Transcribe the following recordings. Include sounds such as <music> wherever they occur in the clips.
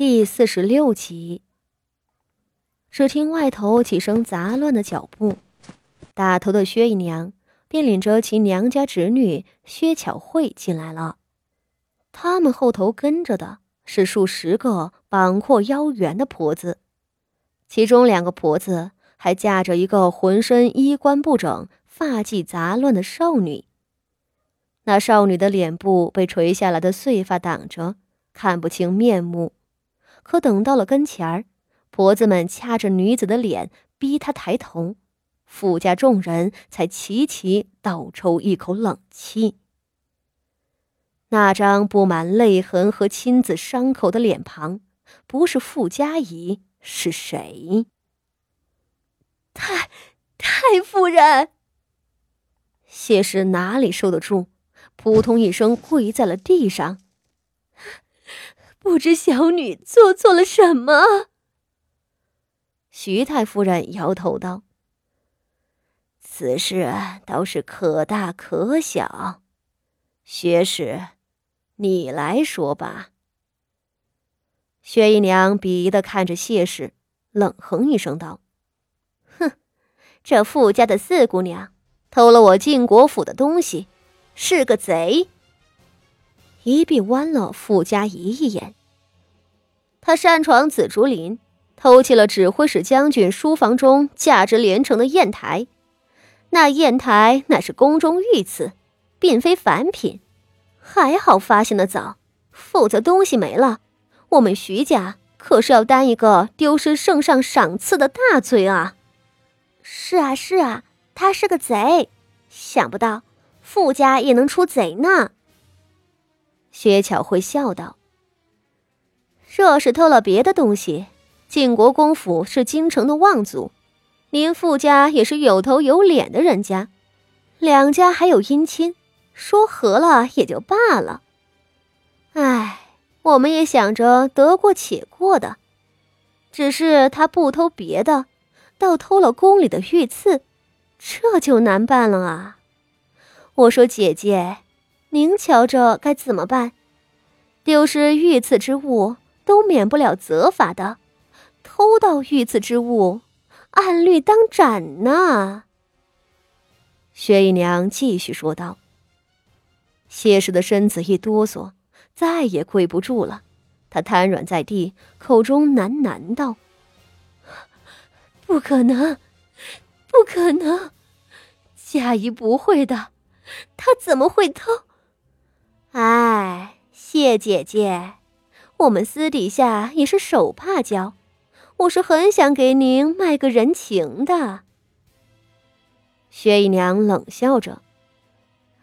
第四十六集。只听外头几声杂乱的脚步，打头的薛姨娘便领着其娘家侄女薛巧慧进来了。他们后头跟着的是数十个膀阔腰圆的婆子，其中两个婆子还架着一个浑身衣冠不整、发髻杂乱的少女。那少女的脸部被垂下来的碎发挡着，看不清面目。可等到了跟前儿，婆子们掐着女子的脸，逼她抬头，富家众人才齐齐倒抽一口冷气。那张布满泪痕和亲子伤口的脸庞，不是富家姨是谁？太太夫人，谢氏哪里受得住，扑通一声跪在了地上。不知小女做错了什么。徐太夫人摇头道：“此事倒是可大可小，薛氏，你来说吧。”薛姨娘鄙夷的看着谢氏，冷哼一声道：“哼，这富家的四姑娘偷了我晋国府的东西，是个贼。”一臂剜了傅家姨一眼。他擅闯紫竹林，偷窃了指挥使将军书房中价值连城的砚台。那砚台乃是宫中御赐，并非凡品。还好发现的早，否则东西没了，我们徐家可是要担一个丢失圣上赏赐的大罪啊！是啊，是啊，他是个贼，想不到傅家也能出贼呢。薛巧慧笑道：“若是偷了别的东西，晋国公府是京城的望族，您富家也是有头有脸的人家，两家还有姻亲，说和了也就罢了。唉，我们也想着得过且过的，只是他不偷别的，倒偷了宫里的御赐，这就难办了啊！我说姐姐。”您瞧着该怎么办？丢失御赐之物都免不了责罚的，偷盗御赐之物，按律当斩呢。薛姨娘继续说道。谢氏的身子一哆嗦，再也跪不住了，她瘫软在地，口中喃喃道：“不可能，不可能，佳怡不会的，她怎么会偷？”叶，姐姐，我们私底下也是手帕交，我是很想给您卖个人情的。薛姨娘冷笑着：“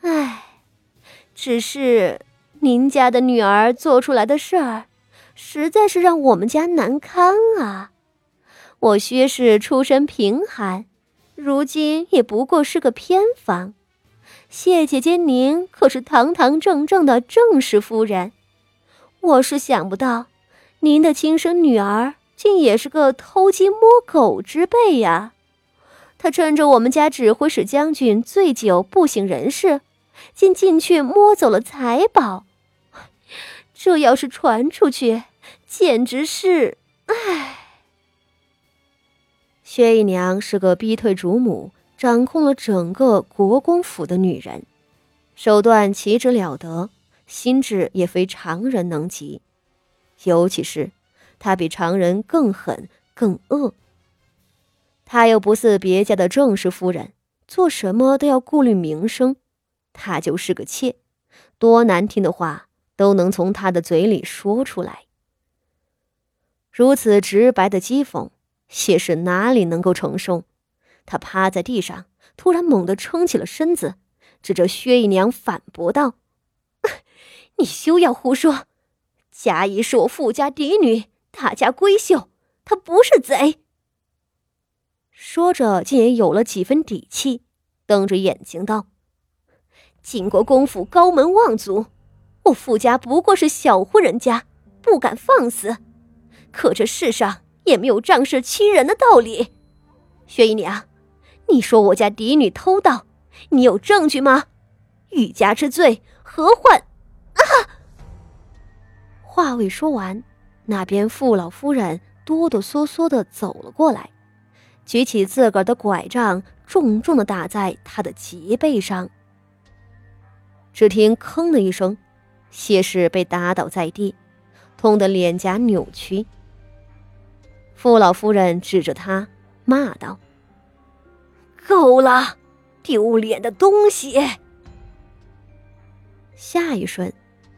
哎，只是您家的女儿做出来的事儿，实在是让我们家难堪啊。我薛氏出身贫寒，如今也不过是个偏房。”谢姐姐，您可是堂堂正正的正室夫人，我是想不到，您的亲生女儿竟也是个偷鸡摸狗之辈呀！她趁着我们家指挥使将军醉酒不省人事，竟进去摸走了财宝。这要是传出去，简直是……唉。薛姨娘是个逼退主母。掌控了整个国公府的女人，手段岂止了得，心智也非常人能及。尤其是她比常人更狠更恶。她又不似别家的正室夫人，做什么都要顾虑名声。她就是个妾，多难听的话都能从她的嘴里说出来。如此直白的讥讽，谢氏哪里能够承受？他趴在地上，突然猛地撑起了身子，指着薛姨娘反驳道：“ <laughs> 你休要胡说！佳怡是我富家嫡女，大家闺秀，她不是贼。”说着，竟也有了几分底气，瞪着眼睛道：“晋国公府高门望族，我富家不过是小户人家，不敢放肆。可这世上也没有仗势欺人的道理，薛姨娘。”你说我家嫡女偷盗，你有证据吗？欲加之罪何患？啊！话未说完，那边傅老夫人哆哆嗦嗦的走了过来，举起自个儿的拐杖，重重的打在他的脊背上。只听“吭”的一声，谢氏被打倒在地，痛得脸颊扭曲。傅老夫人指着他骂道：“够了，丢脸的东西！”下一瞬。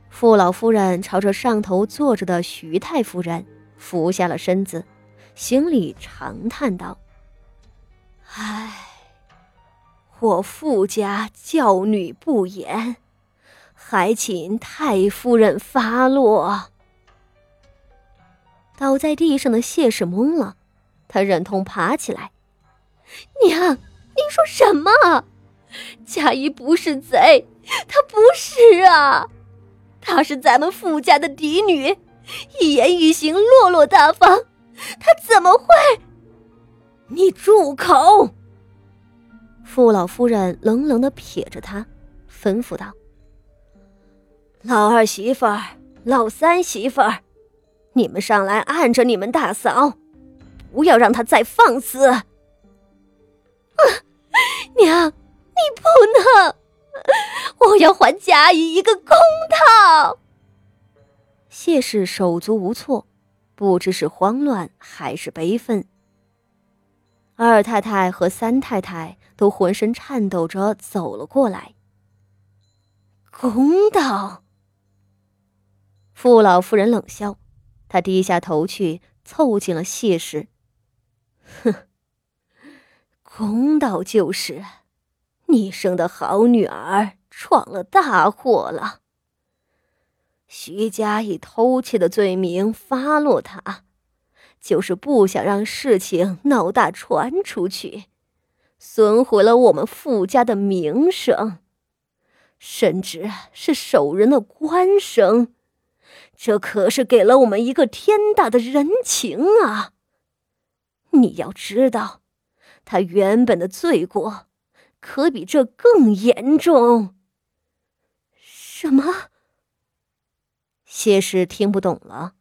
傅老夫人朝着上头坐着的徐太夫人俯下了身子，心里长叹道：“唉，我傅家教女不严，还请太夫人发落。”倒在地上的谢氏懵了，他忍痛爬起来：“娘，您说什么？佳怡不是贼，她不是啊！”她是咱们傅家的嫡女，一言一行落落大方，她怎么会？你住口！傅老夫人冷冷的瞥着他，吩咐道：“老二媳妇儿、老三媳妇儿，你们上来按着你们大嫂，不要让她再放肆。”娘，你不能！我要还贾谊一个公道。谢氏手足无措，不知是慌乱还是悲愤。二太太和三太太都浑身颤抖着走了过来。公道。傅老夫人冷笑，她低下头去，凑近了谢氏。哼，公道就是，你生的好女儿。闯了大祸了。徐家以偷窃的罪名发落他，就是不想让事情闹大传出去，损毁了我们傅家的名声，甚至是守人的官声。这可是给了我们一个天大的人情啊！你要知道，他原本的罪过，可比这更严重。什么？谢氏听不懂了。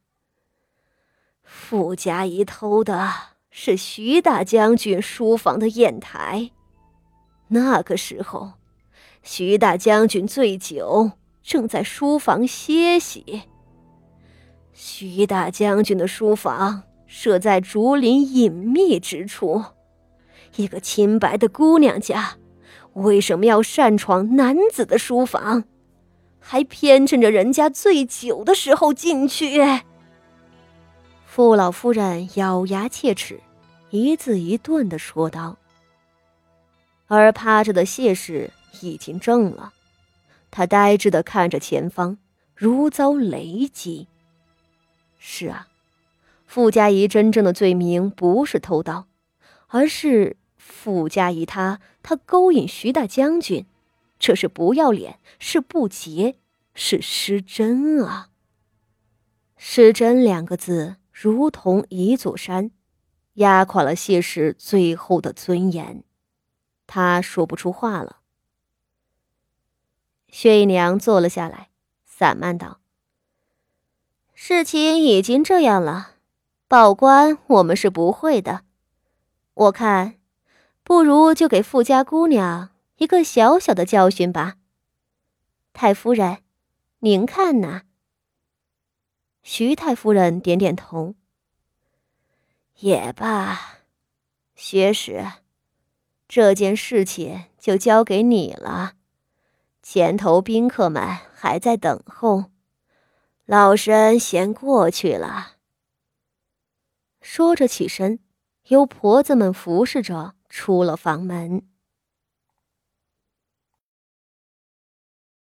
傅家仪偷的是徐大将军书房的砚台，那个时候，徐大将军醉酒，正在书房歇息。徐大将军的书房设在竹林隐秘之处，一个清白的姑娘家，为什么要擅闯男子的书房？还偏趁着人家醉酒的时候进去。傅老夫人咬牙切齿，一字一顿的说道。而趴着的谢氏已经怔了，他呆滞的看着前方，如遭雷击。是啊，傅家仪真正的罪名不是偷盗，而是傅家仪他他勾引徐大将军。这是不要脸，是不洁，是失贞啊！失贞两个字如同一座山，压垮了谢氏最后的尊严。他说不出话了。薛姨娘坐了下来，散漫道：“事情已经这样了，报官我们是不会的。我看，不如就给富家姑娘。”一个小小的教训吧，太夫人，您看呢？徐太夫人点点头。也罢，薛氏，这件事情就交给你了。前头宾客们还在等候，老身先过去了。说着起身，由婆子们服侍着出了房门。